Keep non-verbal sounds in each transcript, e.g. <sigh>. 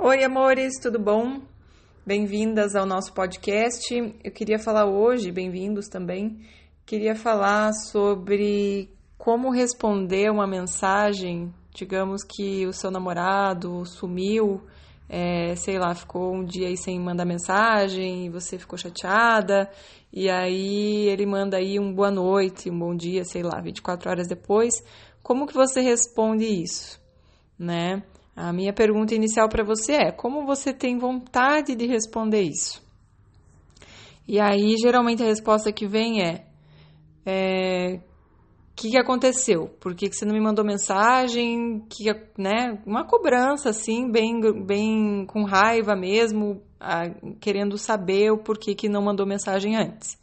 Oi, amores, tudo bom? Bem-vindas ao nosso podcast. Eu queria falar hoje, bem-vindos também, queria falar sobre como responder uma mensagem, digamos que o seu namorado sumiu, é, sei lá, ficou um dia aí sem mandar mensagem e você ficou chateada, e aí ele manda aí um boa noite, um bom dia, sei lá, 24 horas depois. Como que você responde isso, né? A minha pergunta inicial para você é: como você tem vontade de responder isso? E aí, geralmente, a resposta que vem é: é o que, que aconteceu? Por que, que você não me mandou mensagem? Que, né, uma cobrança, assim, bem, bem com raiva mesmo, a, querendo saber o porquê que não mandou mensagem antes,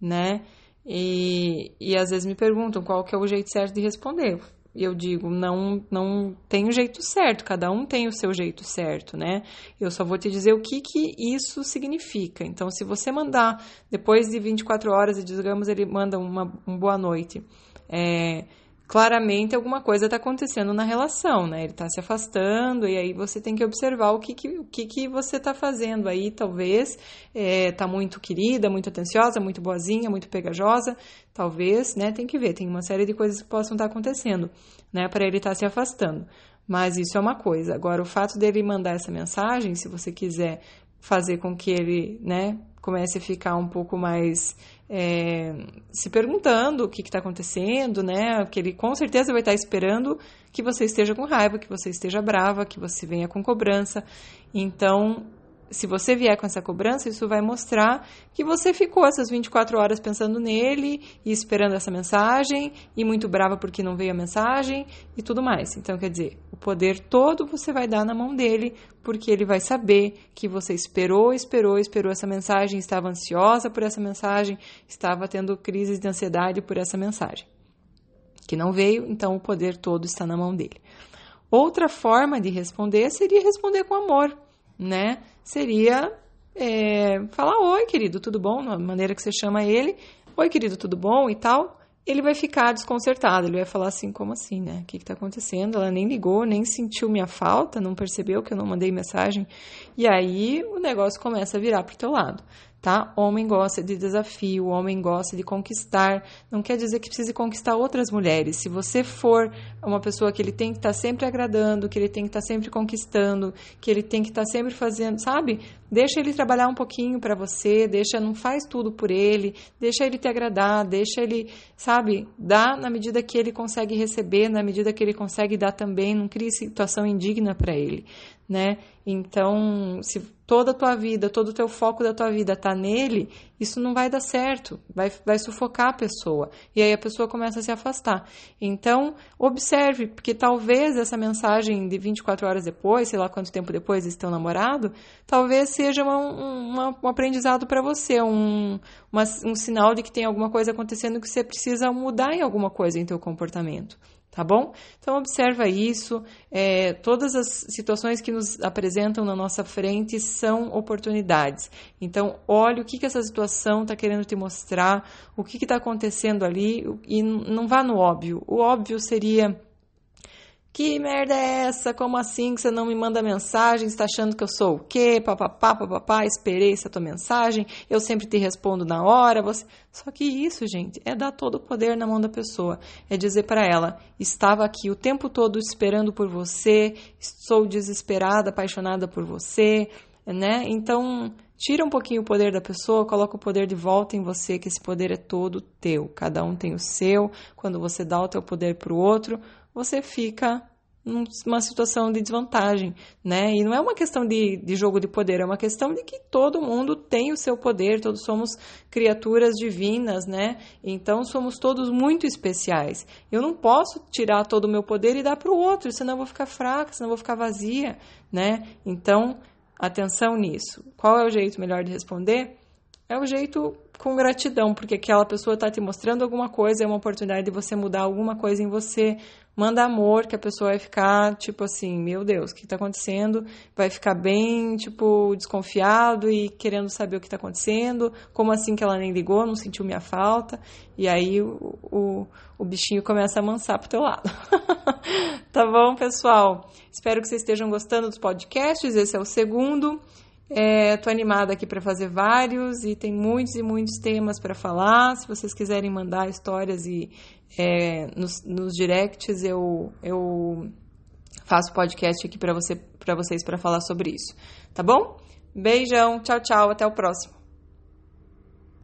né? E, e às vezes me perguntam qual que é o jeito certo de responder eu digo, não não tem um jeito certo, cada um tem o seu jeito certo, né? Eu só vou te dizer o que, que isso significa. Então, se você mandar depois de 24 horas e digamos ele manda uma um boa noite, é, claramente alguma coisa está acontecendo na relação, né? Ele está se afastando e aí você tem que observar o que, que, o que, que você está fazendo aí, talvez está é, muito querida, muito atenciosa, muito boazinha, muito pegajosa, talvez, né? Tem que ver, tem uma série de coisas que possam estar tá acontecendo, né? Para ele estar tá se afastando. Mas isso é uma coisa. Agora, o fato dele mandar essa mensagem, se você quiser fazer com que ele, né, comece a ficar um pouco mais é, se perguntando o que está acontecendo, né? Que ele com certeza vai estar tá esperando que você esteja com raiva, que você esteja brava, que você venha com cobrança. Então, se você vier com essa cobrança, isso vai mostrar que você ficou essas 24 horas pensando nele e esperando essa mensagem e muito brava porque não veio a mensagem e tudo mais. Então, quer dizer, o poder todo você vai dar na mão dele porque ele vai saber que você esperou, esperou, esperou essa mensagem, estava ansiosa por essa mensagem, estava tendo crises de ansiedade por essa mensagem. Que não veio, então o poder todo está na mão dele. Outra forma de responder seria responder com amor né? Seria é, falar: Oi, querido, tudo bom? Da maneira que você chama ele. Oi, querido, tudo bom? E tal. Ele vai ficar desconcertado, ele vai falar assim: Como assim, né? O que está acontecendo? Ela nem ligou, nem sentiu minha falta, não percebeu que eu não mandei mensagem. E aí o negócio começa a virar para o teu lado tá? Homem gosta de desafio, homem gosta de conquistar. Não quer dizer que precise conquistar outras mulheres. Se você for uma pessoa que ele tem que estar tá sempre agradando, que ele tem que estar tá sempre conquistando, que ele tem que estar tá sempre fazendo, sabe? Deixa ele trabalhar um pouquinho para você, deixa, não faz tudo por ele, deixa ele te agradar, deixa ele, sabe, dá na medida que ele consegue receber, na medida que ele consegue dar também, não crie situação indigna para ele né? Então, se toda a tua vida, todo o teu foco da tua vida tá nele, isso não vai dar certo, vai, vai sufocar a pessoa. E aí a pessoa começa a se afastar. Então, observe, porque talvez essa mensagem de 24 horas depois, sei lá quanto tempo depois desse teu namorado, talvez seja uma, uma, um aprendizado para você, um, uma, um sinal de que tem alguma coisa acontecendo que você precisa mudar em alguma coisa em teu comportamento tá bom? Então observa isso. É, todas as situações que nos apresentam na nossa frente são oportunidades. Então olhe o que, que essa situação está querendo te mostrar, o que está acontecendo ali e não vá no óbvio. O óbvio seria que merda é essa? Como assim que você não me manda mensagem? Está achando que eu sou o quê? Papapá, papapá, esperei essa tua mensagem, eu sempre te respondo na hora. Você... Só que isso, gente, é dar todo o poder na mão da pessoa. É dizer para ela: estava aqui o tempo todo esperando por você, sou desesperada, apaixonada por você, né? Então, tira um pouquinho o poder da pessoa, coloca o poder de volta em você, que esse poder é todo teu. Cada um tem o seu. Quando você dá o teu poder para o outro, você fica numa situação de desvantagem, né? E não é uma questão de, de jogo de poder, é uma questão de que todo mundo tem o seu poder, todos somos criaturas divinas, né? Então somos todos muito especiais. Eu não posso tirar todo o meu poder e dar para o outro, senão eu vou ficar fraca, senão eu vou ficar vazia, né? Então, atenção nisso. Qual é o jeito melhor de responder? é o jeito com gratidão, porque aquela pessoa está te mostrando alguma coisa, é uma oportunidade de você mudar alguma coisa em você. Manda amor, que a pessoa vai ficar, tipo assim, meu Deus, o que está acontecendo? Vai ficar bem, tipo, desconfiado e querendo saber o que está acontecendo. Como assim que ela nem ligou, não sentiu minha falta? E aí o, o, o bichinho começa a amansar pro teu lado. <laughs> <laughs> tá bom, pessoal? Espero que vocês estejam gostando dos podcasts. Esse é o segundo. É, animada aqui para fazer vários e tem muitos e muitos temas para falar. Se vocês quiserem mandar histórias e é, nos, nos directs, eu, eu faço podcast aqui para você, vocês para falar sobre isso. Tá bom? Beijão, tchau, tchau, até o próximo.